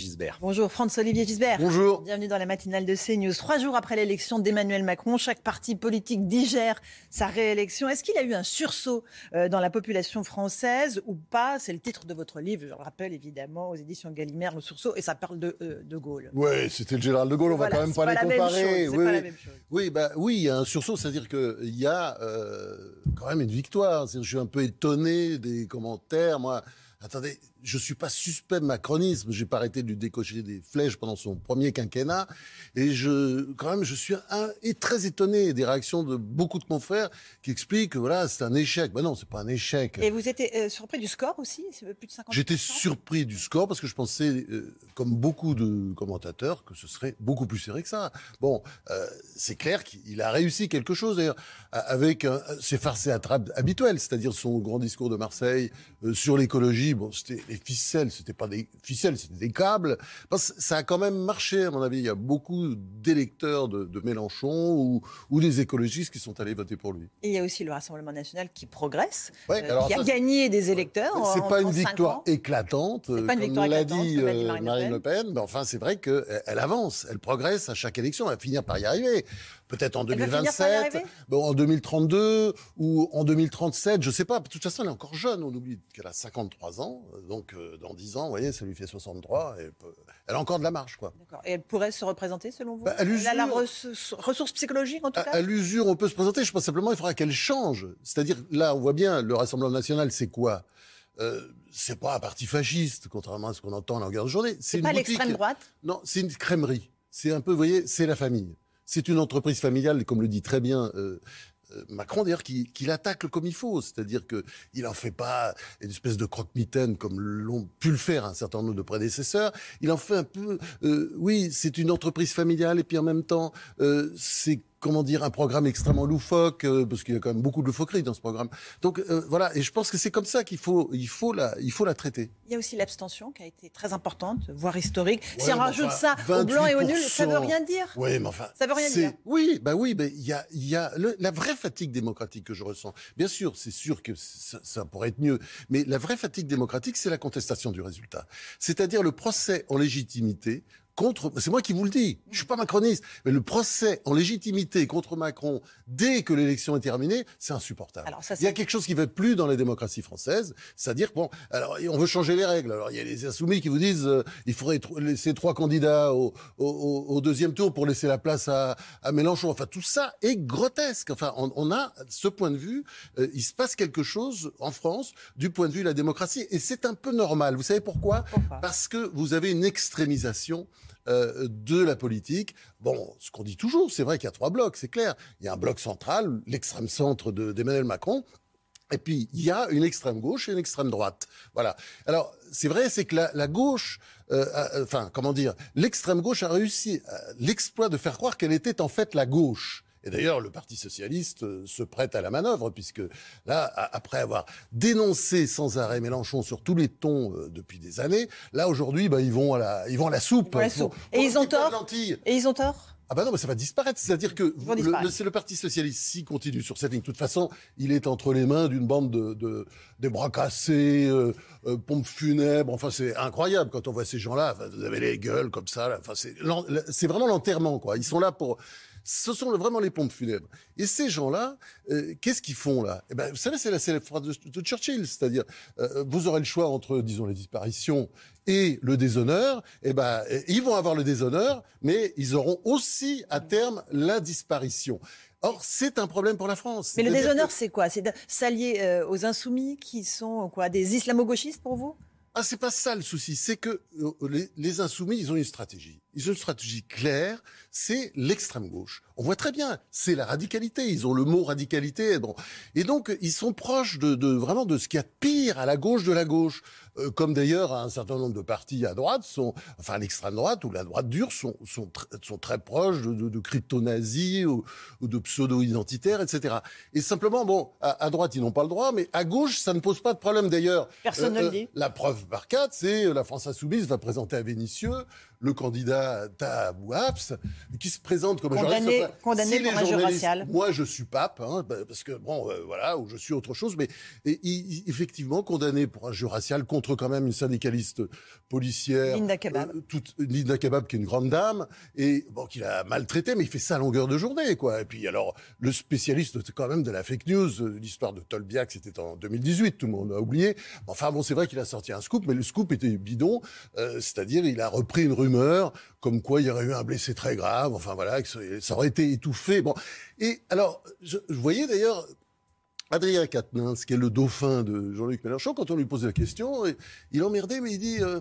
Gisbert. Bonjour, Franz-Olivier Gisbert. Bonjour. Bienvenue dans la matinale de CNews. Trois jours après l'élection d'Emmanuel Macron, chaque parti politique digère sa réélection. Est-ce qu'il a eu un sursaut euh, dans la population française ou pas? C'est le titre de votre livre, je le rappelle évidemment, aux éditions Gallimard, Le sursaut, et ça parle de, euh, de Gaulle. Oui, c'était le général de Gaulle, on Voilà, va quand même pas, pas les la même comparer. chose, oui, pas la oui. même chose. Oui, bah, oui, il y a un sursaut, c'est-à-dire qu'il y a euh, quand même une victoire. Je suis un peu étonné des commentaires. Moi, attendez, je suis pas suspect de macronisme. J'ai pas arrêté de lui décocher des flèches pendant son premier quinquennat. Et je, quand même, je suis un, et très étonné des réactions de beaucoup de confrères qui expliquent que voilà, c'est un échec. Ben non, c'est pas un échec. Et vous étiez euh, surpris du score aussi plus de 50 J'étais surpris du score parce que je pensais, euh, comme beaucoup de commentateurs, que ce serait beaucoup plus serré que ça. Bon, euh, c'est clair qu'il a réussi quelque chose d'ailleurs avec ses farces et attrapes habituelles, c'est-à-dire son grand discours de Marseille sur l'écologie. Bon, c'était les ficelles, c'était pas des ficelles, c'était des câbles. Parce que ça a quand même marché à mon avis. Il y a beaucoup d'électeurs de, de Mélenchon ou, ou des écologistes qui sont allés voter pour lui. Et il y a aussi le Rassemblement national qui progresse, Ouais, euh, qui a ça, gagné des électeurs. C'est pas une cinq victoire éclatante, euh, pas une comme victoire l'a éclatante, dit comme l'a dit euh, Marine Le Marine Pen. Le Pen. Mais enfin, c'est vrai qu'elle elle avance, elle progresse à chaque élection. Elle va finir par y arriver. Peut-être en Elle va finir par y 2027, arriver bon, en 2032 ou en 2037, je sais pas. De toute façon, elle est encore jeune. On oublie qu'elle a 53 ans. Donc, euh, dans 10 ans, vous voyez, ça lui fait 63. Elle, peut- elle a encore de la marge, quoi. Et elle pourrait se représenter selon vous? Bah, à Elle a la ressource, psychologique en tout cas? à l'usure, on peut se présenter. Je pense simplement, il faudra qu'elle change. C'est-à-dire, là, on voit bien, le Rassemblement national, c'est quoi? Euh, C'est pas un parti fasciste, contrairement à ce qu'on entend à longueur de journée. C'est pas l'extrême droite? Non, c'est une crèmerie. C'est un peu, vous voyez, c'est la famille. C'est une entreprise familiale, comme le dit très bien euh, euh, Macron, d'ailleurs, qui, qui l'attaque comme il faut. C'est-à-dire que il en fait pas une espèce de croque-mitaine comme l'ont pu le faire un certain nombre de prédécesseurs. Il en fait un peu, euh, oui, c'est une entreprise familiale et puis en même temps, euh, c'est comment dire, un programme extrêmement loufoque, euh, parce qu'il y a quand même beaucoup de loufoquerie dans ce programme. Donc euh, voilà, et je pense que c'est comme ça qu'il faut, il faut la, il faut la traiter. Il y a aussi l'abstention qui a été très importante, voire historique. si on rajoute enfin, ça au blanc et au nul, ça veut 28%. rien dire. Oui, mais enfin. Ça veut rien dire. Oui, bah oui, mais il y a, il y a le- la vraie fatigue démocratique que je ressens. Bien sûr, c'est sûr que ça, ça pourrait être mieux, mais la vraie fatigue démocratique, c'est la contestation du résultat. C'est-à-dire le procès en légitimité contre. C'est moi qui vous le dis. Je suis pas macroniste, mais le procès en légitimité contre Macron dès que l'élection est terminée, c'est insupportable. Alors ça, il y a quelque chose qui ne va plus dans la démocratie française, c'est-à-dire bon, alors on veut changer les règles. Alors il y a les insoumis qui vous disent euh, il faudrait laisser trois candidats au, au- au- au deuxième tour pour laisser la place à, à Mélenchon. Enfin tout ça est grotesque. Enfin on, on a ce point de vue, euh, il se passe quelque chose en France du point de vue de la démocratie et c'est un peu normal. Vous savez pourquoi? Pourquoi? Parce que vous avez une extrémisation euh, de la politique. Bon, ce qu'on dit toujours, c'est vrai qu'il y a trois blocs, c'est clair. Il y a un bloc central, l'extrême centre de- d'Emmanuel Macron, et puis, il y a une extrême gauche et une extrême droite. Voilà. Alors, c'est vrai, c'est que la, gauche, euh, a- enfin, comment dire, l'extrême gauche a réussi euh, l'exploit de faire croire qu'elle était en fait la gauche. Et d'ailleurs, le Parti socialiste euh, se prête à la manœuvre, puisque là, après avoir dénoncé sans arrêt Mélenchon sur tous les tons euh, depuis des années, là aujourd'hui, bah, ils vont à la, ils vont à la soupe. Ils la Et ils ont tort. Et ils ont tort Ah bah non, mais ça va disparaître. C'est-à-dire que c'est le Parti socialiste s'il continue sur cette ligne. De toute façon, il est entre les mains d'une bande de, de des bras cassés, euh, euh, pompes funèbres. Enfin, c'est incroyable quand on voit ces gens-là. Enfin, vous avez les gueules comme ça. là. Enfin, c'est vraiment l'enterrement, quoi. Ils sont là pour. Ce sont vraiment les pompes funèbres. Et ces gens-là, euh, qu'est-ce qu'ils font là? Eh ben, vous savez, c'est la célèbre phrase de, de Churchill, c'est-à-dire, euh, vous aurez le choix entre, disons, les disparitions et le déshonneur. Eh ben, euh, ils vont avoir le déshonneur, mais ils auront aussi à terme la disparition. Or, c'est un problème pour la France. Mais le déshonneur, que- c'est quoi? C'est s'allier euh, aux insoumis qui sont quoi? Des islamo-gauchistes pour vous? Ah, c'est pas ça le souci. C'est que euh, les, insoumis, ils ont une stratégie. Ils ont une stratégie claire. C'est l'extrême gauche. On voit très bien. C'est la radicalité. Ils ont le mot radicalité. Et donc, ils sont proches de, de vraiment de ce qu'il y a de pire à la gauche de la gauche. Euh, comme d'ailleurs un certain nombre de partis à droite sont, enfin l'extrême droite ou la droite dure sont sont, sont très proches de, de, de crypto-nazis ou, de pseudo-identitaires, etc. Et simplement, bon, à, droite ils n'ont pas le droit, mais à gauche ça ne pose pas de problème d'ailleurs. Personne ne le dit. La preuve par quatre, c'est la France insoumise va présenter à Vénitieux le candidat Tahabouaps, qui se présente comme condamné, un condamné pour injure raciale. Moi, je suis pape, hein, bah, parce que bon, euh, voilà, ou je suis autre chose, mais et, effectivement condamné pour injure raciale contre quand même une syndicaliste policière, Linda Kebab, euh, toute, Linda Kebab qui est une grande dame et bon, qu'il a maltraité, mais il fait ça à longueur de journée, quoi. Et puis alors, le spécialiste quand même de la fake news, euh, l'histoire de Tolbiac, c'était en 2018, tout le monde a oublié. Enfin bon, c'est vrai qu'il a sorti un scoop, mais le scoop était bidon, c'est-à-dire il a repris une rue comme quoi il y aurait eu un blessé très grave, enfin voilà, que ça aurait été étouffé. Bon, et alors, je, voyais d'ailleurs Adrien Quatennens, qui est le dauphin de Jean-Luc Mélenchon, quand on lui posait la question, il emmerdait, mais il dit euh,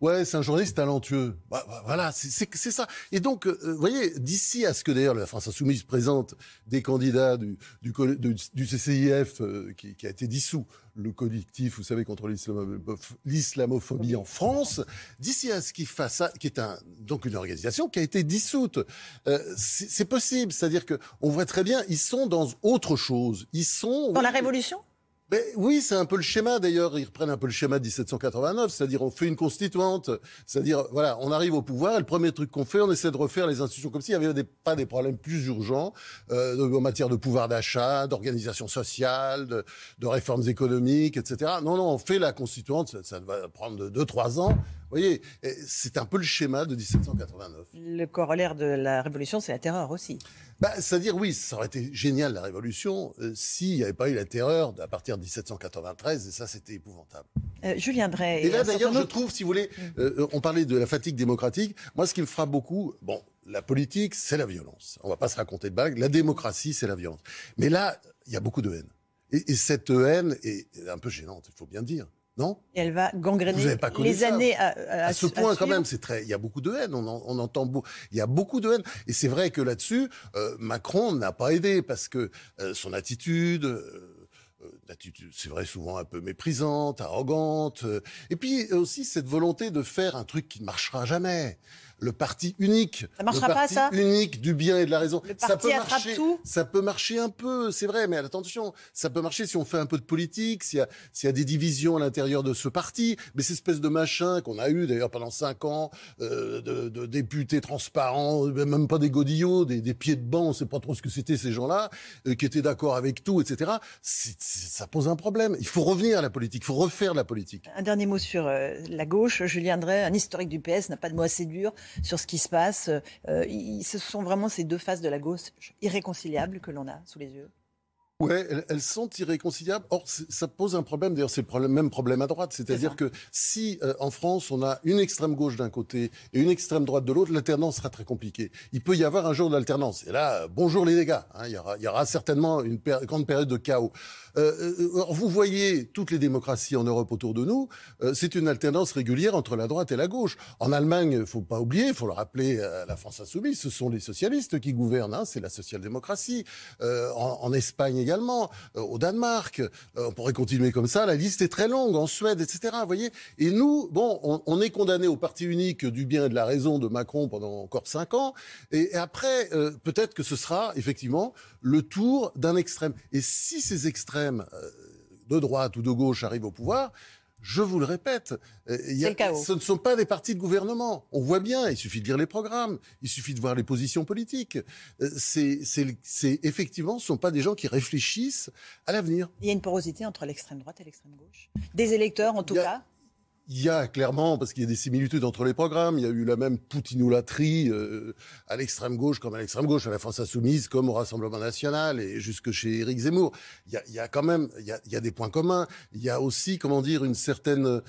Ouais, c'est un journaliste talentueux. Bah, bah, voilà, c'est ça. Et donc, euh, vous voyez, d'ici à ce que d'ailleurs la France Insoumise présente des candidats du, du, du CCIF euh, qui, qui, a été dissous, le collectif, vous savez, contre l'islamophobie en France, d'ici à ce qu'il fasse ça, qui est un, donc une organisation qui a été dissoute, euh, c'est possible. C'est-à-dire que on voit très bien, ils sont dans autre chose. Ils sont dans la révolution? Ben, oui, c'est un peu le schéma d'ailleurs. Ils reprennent un peu le schéma de 1789, c'est-à-dire on fait une constituante, c'est-à-dire voilà, on arrive au pouvoir et le premier truc qu'on fait, on essaie de refaire les institutions comme s'il n'y avait des, pas des problèmes plus urgents euh, en matière de pouvoir d'achat, d'organisation sociale, de, réformes économiques, etc. Non, non, on fait la constituante, ça, ça va prendre deux, trois ans. Vous voyez, c'est un peu le schéma de 1789. Le corollaire de la Révolution, c'est la terreur aussi. Bah, C'est-à-dire, oui, ça aurait été génial la Révolution euh, s'il n'y avait pas eu la terreur à partir de 1793, et ça, c'était épouvantable. Euh, Julien Drey. Et là, d'ailleurs, je trouve, si vous voulez, mm. euh, on parlait de la fatigue démocratique. Moi, ce qui me frappe beaucoup, bon, la politique, c'est la violence. On va pas se raconter de bagues. La démocratie, c'est la violence. Mais là, il y a beaucoup de haine. Et, et cette haine est un peu gênante, il faut bien dire. Non Et elle va gangréner les années à, à, ce point quand même. C'est très. Il y a beaucoup de haine. On, on entend beau. Il y a beaucoup de haine. Et c'est vrai que là-dessus, euh, Macron n'a pas aidé parce que euh, son attitude. Euh, c'est vrai, souvent un peu méprisante, arrogante. et puis aussi cette volonté de faire un truc qui ne marchera jamais le parti unique. Ça marchera le parti pas, ça? unique du bien et de la raison. Le ça peut marcher. Tout? Ça peut marcher un peu, c'est vrai, mais attention, ça peut marcher si on fait un peu de politique, s'il y y a des divisions à l'intérieur de ce parti. Mais cette espèce de machin qu'on a eu d'ailleurs pendant cinq ans, euh, de, de, députés transparents, même pas des godillots, des, des pieds de banc, on sait pas trop ce que c'était ces gens-là, euh, qui étaient d'accord avec tout, etc. ça pose un problème. Il faut revenir à la politique, il faut refaire la politique. Un dernier mot sur euh, la gauche. Julien Drey, un historique du PS, n'a pas de mot assez dur sur ce qui se passe. Euh, ce sont vraiment ces deux faces de la gauche irréconciliables que l'on a sous les yeux. Ouais, elles, sont irréconciliables. Or, ça pose un problème. D'ailleurs, c'est le même problème à droite. C'est-à-dire que si euh, en France on a une extrême gauche d'un côté et une extrême droite de l'autre, l'alternance sera très compliquée. Il peut y avoir un jour d'alternance. Et là, bonjour les dégâts. Hein, il, y aura, il y aura certainement une grande période de chaos. Euh, euh, vous voyez toutes les démocraties en Europe autour de nous, euh, c'est une alternance régulière entre la droite et la gauche. En Allemagne, il faut pas oublier, il faut le rappeler la France insoumise, ce sont les socialistes qui gouvernent, hein, c'est la social-démocratie. En, Espagne également, au Danemark, on pourrait continuer comme ça, la liste est très longue, en Suède, etc. Vous voyez Et nous, bon, on, on est condamné au parti unique du bien et de la raison de Macron pendant encore cinq ans, et, et après, peut-être que ce sera effectivement le tour d'un extrême. Et si ces extrêmes euh, de droite ou de gauche arrivent au pouvoir, je vous le répète, euh, ce ne sont pas des partis de gouvernement. On voit bien, il suffit de lire les programmes, il suffit de voir les positions politiques. Euh, c'est, effectivement, ce ne sont pas des gens qui réfléchissent à l'avenir. Il y a une porosité entre l'extrême droite et l'extrême gauche. Des électeurs, en tout cas il y a clairement, parce qu'il y a des similitudes entre les programmes, il y a eu la même poutinoulatrie euh, à l'extrême gauche comme à l'extrême gauche, à la France insoumise comme au Rassemblement national et jusque chez Éric Zemmour. Il y a, il y a quand même, il y a, il y a, des points communs. Il y a aussi, comment dire, une certaine euh,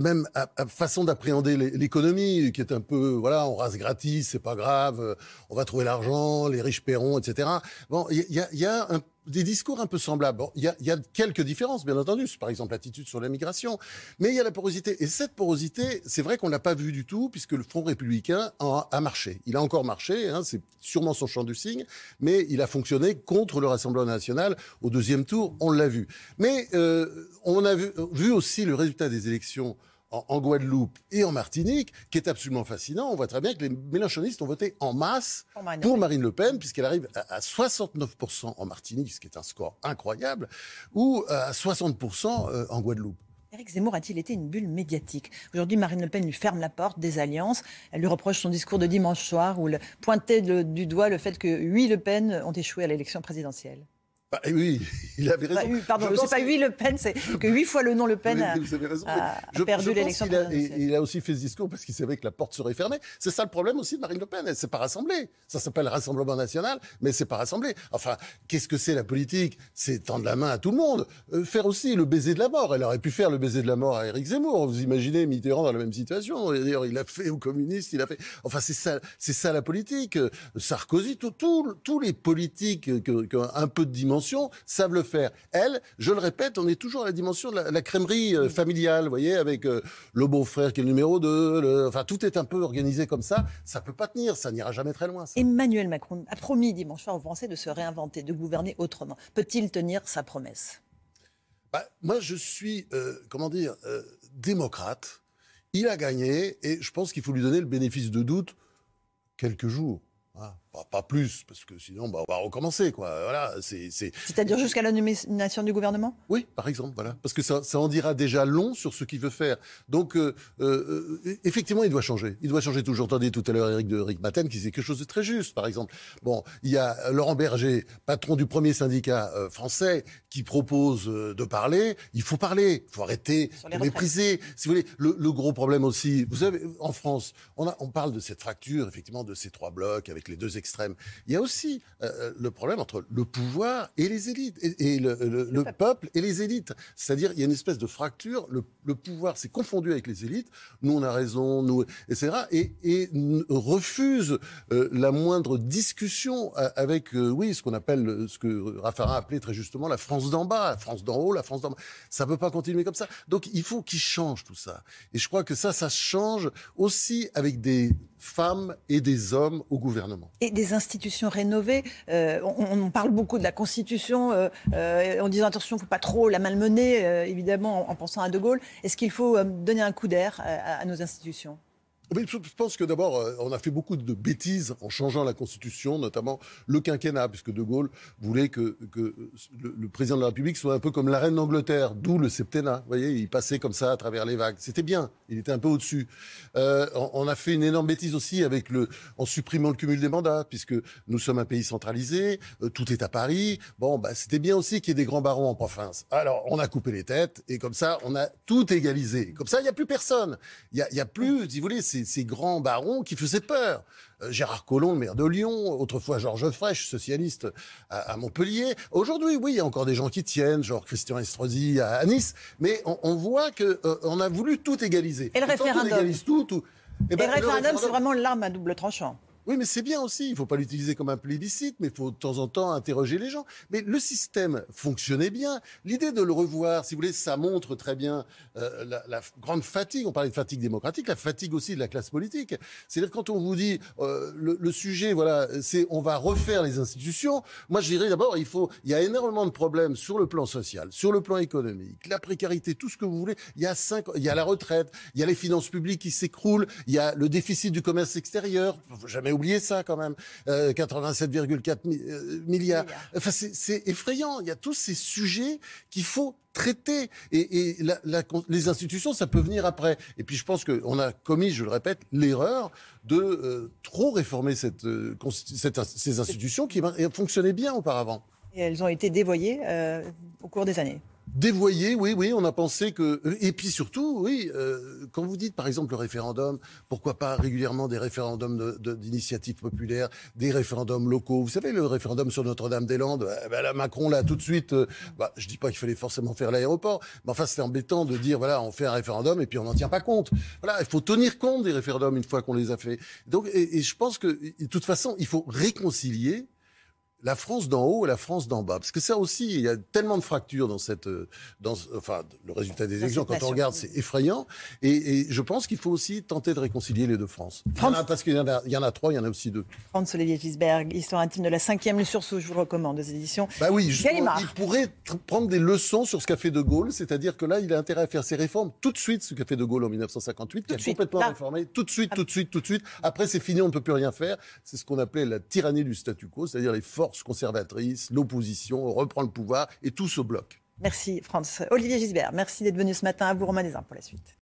même à, façon d'appréhender l'économie qui est un peu voilà on rase gratis c'est pas grave on va trouver l'argent les riches paieront etc bon il y a, y a un des discours un peu semblables. Il y a, quelques différences, bien entendu. Par exemple, l'attitude sur l'immigration. Mais il y a la porosité. Et cette porosité, c'est vrai qu'on l'a pas vu du tout, puisque le Front républicain a, marché. Il a encore marché, hein, c'est sûrement son champ du signe, mais il a fonctionné contre le Rassemblement national au deuxième tour, on l'a vu. Mais euh, on a vu aussi le résultat des élections en, Guadeloupe et en Martinique, qui est absolument fascinant. On voit très bien que les mélanchonistes ont voté en masse pour Marine, Le Pen, puisqu'elle arrive à, 69% en Martinique, ce qui est un score incroyable, ou à 60% euh, en Guadeloupe. Éric Zemmour a-t-il été une bulle médiatique? Aujourd'hui, Marine Le Pen lui ferme la porte des alliances. Elle lui reproche son discours de dimanche soir où elle pointait du doigt le fait que huit Le Pen ont échoué à l'élection présidentielle. Bah, oui, il avait raison. Bah, pardon, c'est pas huit Le Pen, c'est que huit fois le nom Le Pen a, perdu l'élection. Il a aussi fait ce discours parce qu'il savait que la porte serait fermée. C'est ça le problème aussi de Marine Le Pen. Elle s'est pas rassemblée. Ça s'appelle Rassemblement National, mais c'est pas rassemblé. Enfin, qu'est-ce que c'est la politique? C'est tendre la main à tout le monde. Euh, faire aussi le baiser de la mort. Elle aurait pu faire le baiser de la mort à Éric Zemmour. Vous imaginez Mitterrand dans la même situation. D'ailleurs, il a fait aux communistes, il a fait. Enfin, c'est ça, c'est ça la politique. Sarkozy, tous les politiques qui ont un peu de dimension savent le faire. Elle, je le répète, on est toujours à la dimension de la, crèmerie euh, familiale, vous voyez, avec euh, le beau-frère qui est le numéro 2, enfin tout est un peu organisé comme ça. Ça peut pas tenir, ça n'ira jamais très loin. Emmanuel Macron a promis dimanche soir aux Français de se réinventer, de gouverner autrement. Peut-il tenir sa promesse? Bah, Moi, je suis, euh, comment dire, démocrate. Il a gagné et je pense qu'il faut lui donner le bénéfice de doute quelques jours. Ah, pas, plus, parce que sinon, bah, on va recommencer, quoi. Voilà, c'est. C'est-à-dire jusqu'à la nomination du gouvernement? Oui, par exemple, voilà, parce que ça, ça en dira déjà long sur ce qu'il veut faire. Donc, euh, euh, effectivement, il doit changer. Il doit changer tout. J'entendais tout à l'heure Eric de Eric Maten qui disait quelque chose de très juste, par exemple. Bon, il y a Laurent Berger, patron du premier syndicat euh, français, qui propose de parler. Il faut parler. Il faut arrêter de mépriser. Si vous voulez, le, le, gros problème aussi, vous savez, en France, on, a, on parle de cette fracture, effectivement, de ces trois blocs avec les deux Il y a aussi euh, euh, le problème entre le pouvoir et les élites, et, le, peuple et les élites. C'est-à-dire, il y a une espèce de fracture. Le, pouvoir s'est confondu avec les élites. Nous, on a raison, nous, etc. Et, et refuse euh, la moindre discussion avec, oui, ce qu'on appelle, ce que Raffarin appelait très justement la France d'en bas, la France d'en haut, la France d'en bas. Ça peut pas continuer comme ça. Donc, il faut qu'il change tout ça. Et je crois que ça, ça change aussi avec des femmes et des hommes au gouvernement. Et des institutions rénovées. Euh, on, parle beaucoup de la Constitution euh, euh, en disant attention, il ne faut pas trop la malmener, évidemment, en, pensant à De Gaulle. Est-ce qu'il faut donner un coup d'air à nos institutions? Je pense que d'abord, euh, on a fait beaucoup de bêtises en changeant la Constitution, notamment le quinquennat, puisque De Gaulle voulait que, le, président de la République soit un peu comme la reine d'Angleterre, d'où le septennat. Vous voyez, il passait comme ça à travers les vagues. C'était bien, il était un peu au-dessus. Euh, on, a fait une énorme bêtise aussi avec le, en supprimant le cumul des mandats, puisque nous sommes un pays centralisé, euh, tout est à Paris. Bon, bah, c'était bien aussi qu'il y ait des grands barons en province. Alors, on a coupé les têtes, et comme ça, on a tout égalisé. Comme ça, il n'y a plus personne. Il n'y a, a plus, si vous voulez, c'est ces, grands barons qui faisaient peur. Euh, Gérard Collomb, maire de Lyon, autrefois Georges Frêche, socialiste à, Montpellier. Aujourd'hui, oui, il y a encore des gens qui tiennent, genre Christian Estrosi à, Nice, mais on, voit que euh, on a voulu tout égaliser. Et le référendum tout, eh ben, le référendum, c'est vraiment l'arme à double tranchant. Oui, mais c'est bien aussi. Il ne faut pas l'utiliser comme un plébiscite, mais il faut de temps en temps interroger les gens. Mais le système fonctionnait bien. L'idée de le revoir, si vous voulez, ça montre très bien euh, la, grande fatigue. On parlait de fatigue démocratique, la fatigue aussi de la classe politique. C'est-à-dire quand on vous dit euh, le, sujet, voilà, c'est on va refaire les institutions. Moi, je dirais d'abord, il faut, il y a énormément de problèmes sur le plan social, sur le plan économique, la précarité, tout ce que vous voulez. Il y a cinq, il y a la retraite, il y a les finances publiques qui s'écroulent, il y a le déficit du commerce extérieur. Oublié ça quand même. 87,4 euh, euh, milliards. Enfin, c'est effrayant. Il y a tous ces sujets qu'il faut traiter. Et, les institutions, ça peut venir après. Et puis je pense qu'on a commis, je le répète, l'erreur de euh, trop réformer cette, ces institutions qui fonctionnaient bien auparavant. Et elles ont été dévoyées au cours des années. Dévoyé, oui, oui, on a pensé que... Et puis surtout, oui, euh, quand vous dites par exemple le référendum, pourquoi pas régulièrement des référendums d'initiative de, populaire, des référendums locaux. Vous savez, le référendum sur Notre-Dame-des-Landes, eh ben, la Macron, là, tout de suite, euh, bah, je dis pas qu'il fallait forcément faire l'aéroport, mais enfin, c'était embêtant de dire, voilà, on fait un référendum et puis on n'en tient pas compte. Voilà, il faut tenir compte des référendums une fois qu'on les a fait. Donc, et je pense que, de toute façon, il faut réconcilier la France d'en haut et la France d'en bas. Parce que ça aussi, il y a tellement de fractures dans cette, euh, dans, enfin, le résultat des élections, quand on regarde, c'est effrayant. Et, et, je pense qu'il faut aussi tenter de réconcilier les deux France. parce qu'il y, en a, il y en a trois, il y en a aussi deux. Franz Olivier Gisberg, Histoire intime de la cinquième, le sursaut, je vous recommande, des éditions. Bah oui, il pourrait prendre des leçons sur ce qu'a fait De Gaulle, c'est-à-dire que là, il a intérêt à faire ses réformes tout de suite, ce qu'a fait De Gaulle en 1958, qui a complètement réformé, tout de suite, tout de suite, tout de suite. Après, c'est fini, on ne peut plus rien faire. C'est ce qu'on appelait la tyrannie du statu quo, c'est-à-dire les forces conservatrice, l'opposition reprend le pouvoir et tout se bloque. Merci, France. Olivier Gisbert, merci d'être venu ce matin. À vous, Romain pour la suite.